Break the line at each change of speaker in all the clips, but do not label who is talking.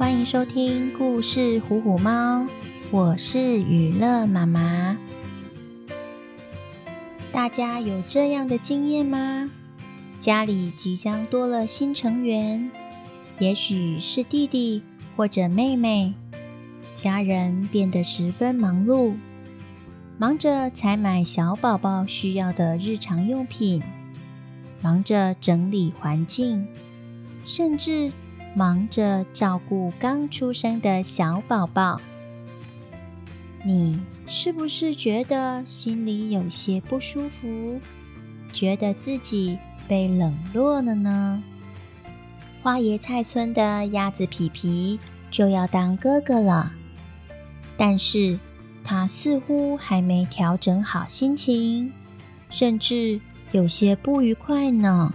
欢迎收听故事《虎虎猫》，我是娱乐妈妈。大家有这样的经验吗？家里即将多了新成员，也许是弟弟或者妹妹，家人变得十分忙碌，忙着采买小宝宝需要的日常用品，忙着整理环境，甚至忙着照顾刚出生的小宝宝。你是不是觉得心里有些不舒服？觉得自己被冷落了呢？花椰菜村的鸭子皮皮就要当哥哥了，但是他似乎还没调整好心情，甚至有些不愉快呢。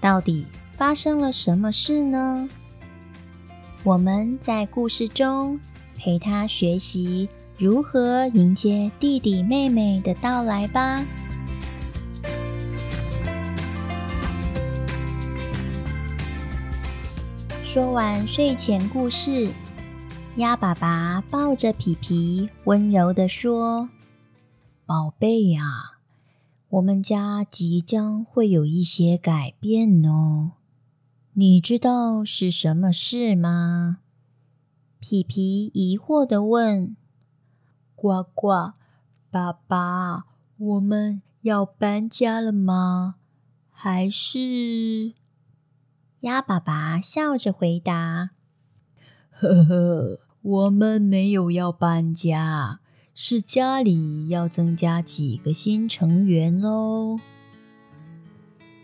到底发生了什么事呢？我们在故事中陪他学习如何迎接弟弟妹妹的到来吧。说完睡前故事，鸭爸爸抱着皮皮，温柔地说：“宝贝呀，我们家即将会有一些改变哦，你知道是什么事吗？”皮皮疑惑地问：“呱呱，爸爸，我们要搬家了吗？还是……”鸭爸爸笑着回答：“呵呵，我们没有要搬家，是家里要增加几个新成员喽。”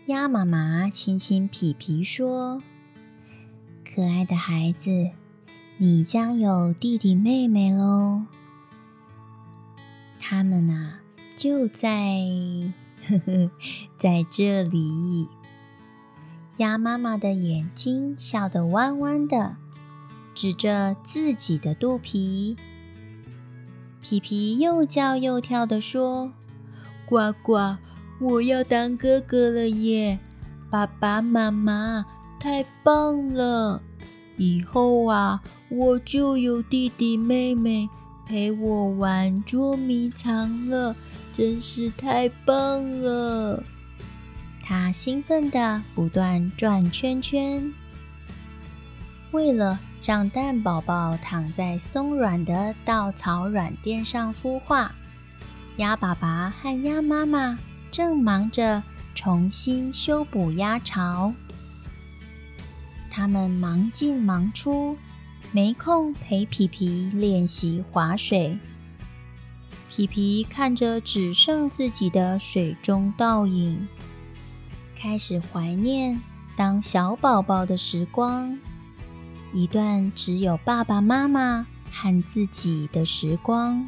鸭妈妈亲亲皮皮说：“可爱的孩子，你将有弟弟妹妹喽。他们啊，就在呵呵，在这里。”鸭妈妈的眼睛笑得弯弯的，指着自己的肚皮。皮皮又叫又跳地说：“呱呱，我要当哥哥了耶！爸爸妈妈，太棒了！以后啊，我就有弟弟妹妹陪我玩捉迷藏了，真是太棒了！”他兴奋地不断转圈圈。为了让蛋宝宝躺在松软的稻草软垫上孵化，鸭爸爸和鸭妈妈正忙着重新修补鸭巢。他们忙进忙出，没空陪皮皮练习划水。皮皮看着只剩自己的水中倒影。开始怀念当小宝宝的时光，一段只有爸爸妈妈和自己的时光。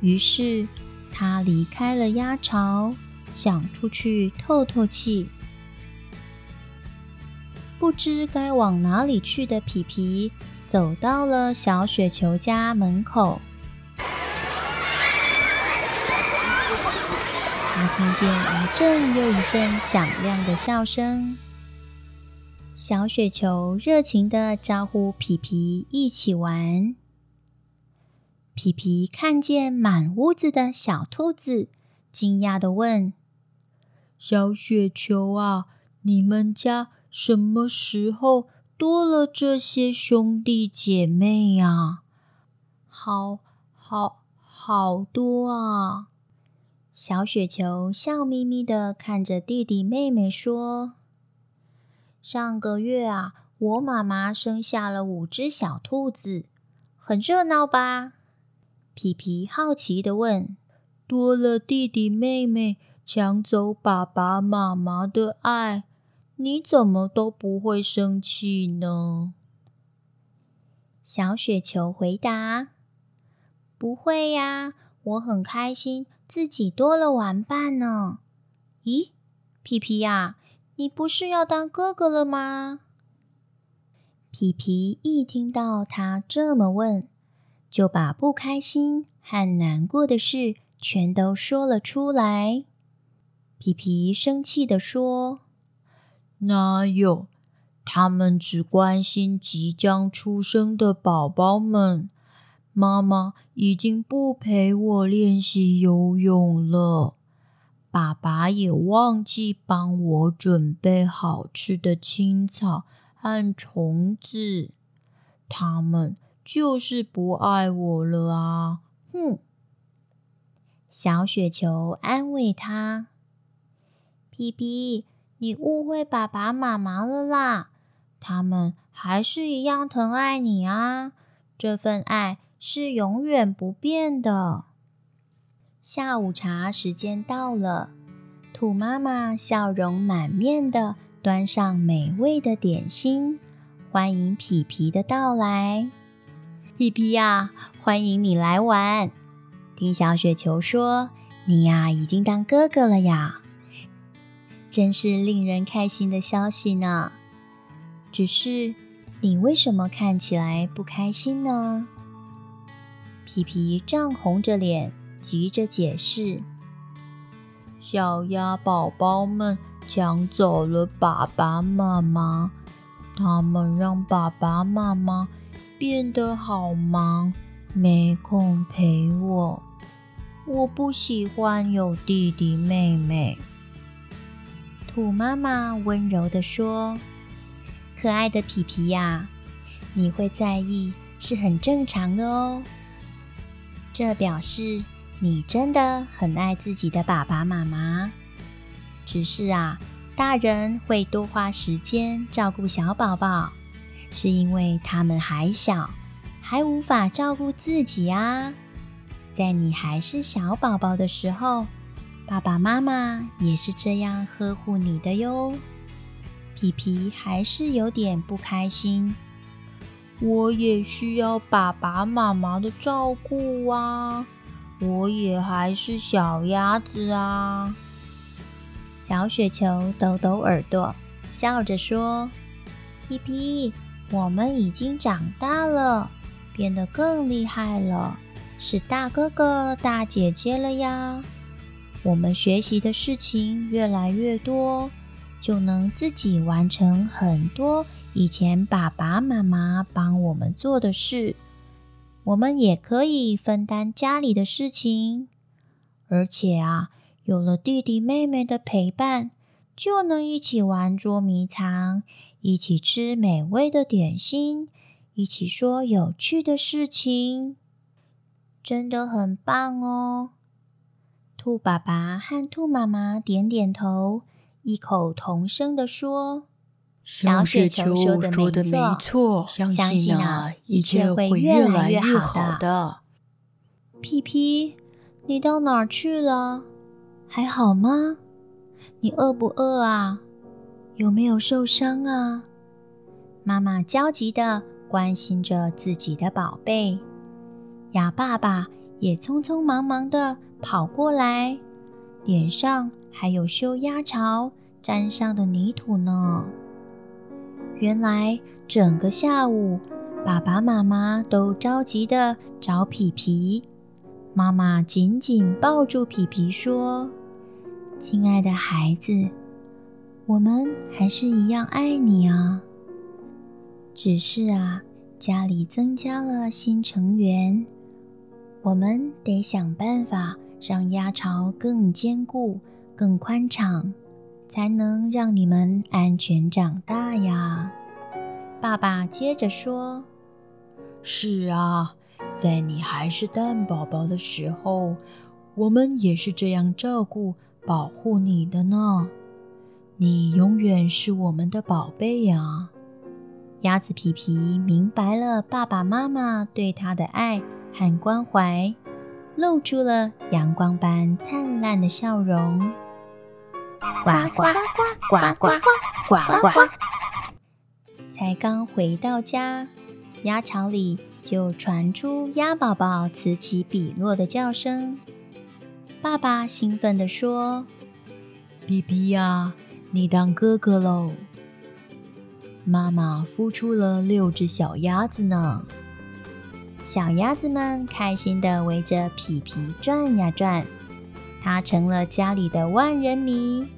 于是，他离开了鸭巢，想出去透透气。不知该往哪里去的皮皮，走到了小雪球家门口。他听见一阵又一阵响亮的笑声，小雪球热情地招呼皮皮一起玩。皮皮看见满屋子的小兔子，惊讶地问：“小雪球啊，你们家什么时候多了这些兄弟姐妹呀？好好好多啊！”小雪球笑眯眯地看着弟弟妹妹说：“上个月啊，我妈妈生下了五只小兔子，很热闹吧？”皮皮好奇地问：“多了弟弟妹妹抢走爸爸妈妈的爱，你怎么都不会生气呢？”小雪球回答：“不会呀，我很开心。”自己多了玩伴呢？咦，皮皮呀，你不是要当哥哥了吗？皮皮一听到他这么问，就把不开心和难过的事全都说了出来。皮皮生气地说：“哪有？他们只关心即将出生的宝宝们。妈妈已经不陪我练习游泳了，爸爸也忘记帮我准备好吃的青草和虫子。他们就是不爱我了啊！哼。小雪球安慰他：“皮皮，你误会爸爸妈妈了啦，他们还是一样疼爱你啊，这份爱是永远不变的。”下午茶时间到了，兔妈妈笑容满面的端上美味的点心，欢迎皮皮的到来。皮皮呀，欢迎你来玩。听小雪球说，你呀已经当哥哥了呀，真是令人开心的消息呢。只是你为什么看起来不开心呢？皮皮涨红着脸，急着解释：“小鸭宝宝们抢走了爸爸妈妈，他们让爸爸妈妈变得好忙。”没空陪我，我不喜欢有弟弟妹妹。兔妈妈温柔地说：“可爱的皮皮呀，你会在意是很正常的哦。这表示你真的很爱自己的爸爸妈妈。只是啊，大人会多花时间照顾小宝宝，是因为他们还小。”还无法照顾自己啊！在你还是小宝宝的时候，爸爸妈妈也是这样呵护你的哟。皮皮还是有点不开心。我也需要爸爸妈妈的照顾啊！我也还是小鸭子啊！小雪球抖抖耳朵，笑着说：“皮皮，我们已经长大了。”变得更厉害了，是大哥哥、大姐姐了呀！我们学习的事情越来越多，就能自己完成很多以前爸爸妈妈帮我们做的事。我们也可以分担家里的事情，而且啊，有了弟弟妹妹的陪伴，就能一起玩捉迷藏，一起吃美味的点心。一起说有趣的事情，真的很棒哦！兔爸爸和兔妈妈点点头，异口同声地说：“小雪球说的没错，相信啊，一切会越来越好的。”皮皮，你到哪儿去了？还好吗？你饿不饿啊？有没有受伤啊？妈妈焦急地。关心着自己的宝贝，鸭爸爸也匆匆忙忙地跑过来，脸上还有修鸭巢沾上的泥土呢。原来整个下午，爸爸妈妈都着急地找皮皮。妈妈紧紧抱住皮皮说：“亲爱的孩子，我们还是一样爱你啊。”只是啊，家里增加了新成员，我们得想办法让鸭巢更坚固、更宽敞，才能让你们安全长大呀。爸爸接着说：“是啊，在你还是蛋宝宝的时候，我们也是这样照顾、保护你的呢。你永远是我们的宝贝呀！鸭子皮皮明白了爸爸妈妈对他的爱和关怀，露出了阳光般灿烂的笑容。呱呱呱呱呱呱呱呱！才刚回到家，鸭场里就传出鸭宝宝此起彼落的叫声。爸爸兴奋的说：“皮皮呀！”你当哥哥喽！”妈妈孵出了六只小鸭子呢，小鸭子们开心地围着皮皮转呀转，它成了家里的万人迷。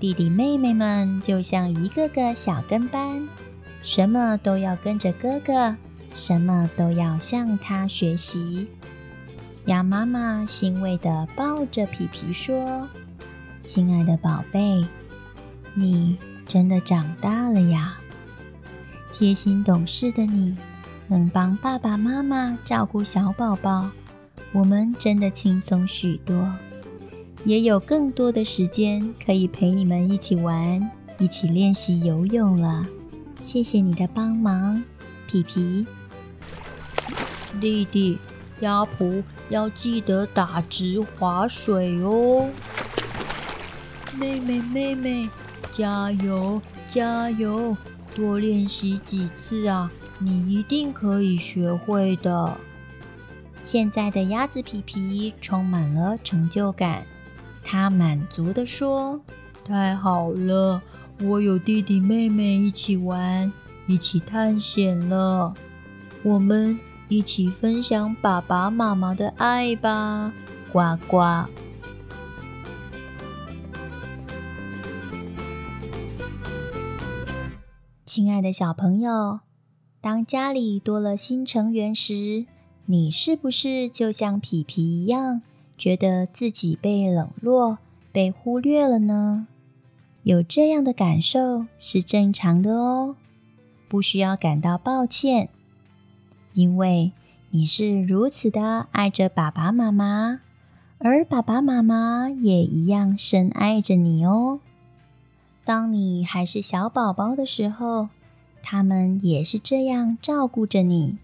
弟弟妹妹们就像一个个小跟班，什么都要跟着哥哥，什么都要向他学习。鸭妈妈欣慰地抱着皮皮说：“亲爱的宝贝，你真的长大了呀！贴心懂事的你，能帮爸爸妈妈照顾小宝宝，我们真的轻松许多，也有更多的时间可以陪你们一起玩，一起练习游泳了。谢谢你的帮忙，皮皮。弟弟。”鸭蹼要记得打直划水哦，妹妹妹妹，加油加油，多练习几次啊，你一定可以学会的。现在的鸭子皮皮充满了成就感，他满足地说：“太好了，我有弟弟妹妹一起玩，一起探险了，我们。”一起分享爸爸妈妈的爱吧，呱呱！亲爱的小朋友，当家里多了新成员时，你是不是就像皮皮一样，觉得自己被冷落、被忽略了呢？有这样的感受是正常的哦，不需要感到抱歉。因为你是如此的爱着爸爸妈妈，而爸爸妈妈也一样深爱着你哦。当你还是小宝宝的时候，他们也是这样照顾着你。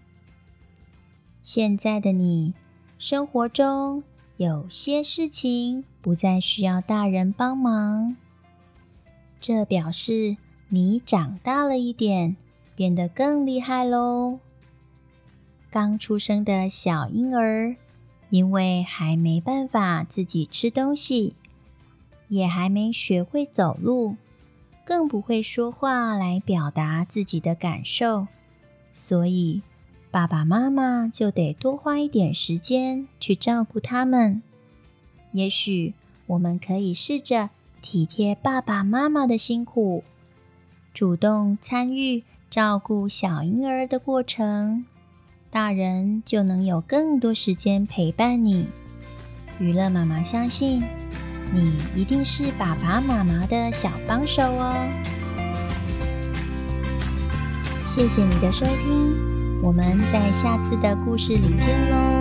现在的你，生活中有些事情不再需要大人帮忙，这表示你长大了一点，变得更厉害喽。刚出生的小婴儿，因为还没办法自己吃东西，也还没学会走路，更不会说话来表达自己的感受，所以爸爸妈妈就得多花一点时间去照顾他们。也许我们可以试着体贴爸爸妈妈的辛苦，主动参与照顾小婴儿的过程。大人就能有更多时间陪伴你。娱乐妈妈相信，你一定是爸爸妈妈的小帮手哦。谢谢你的收听，我们在下次的故事里见喽。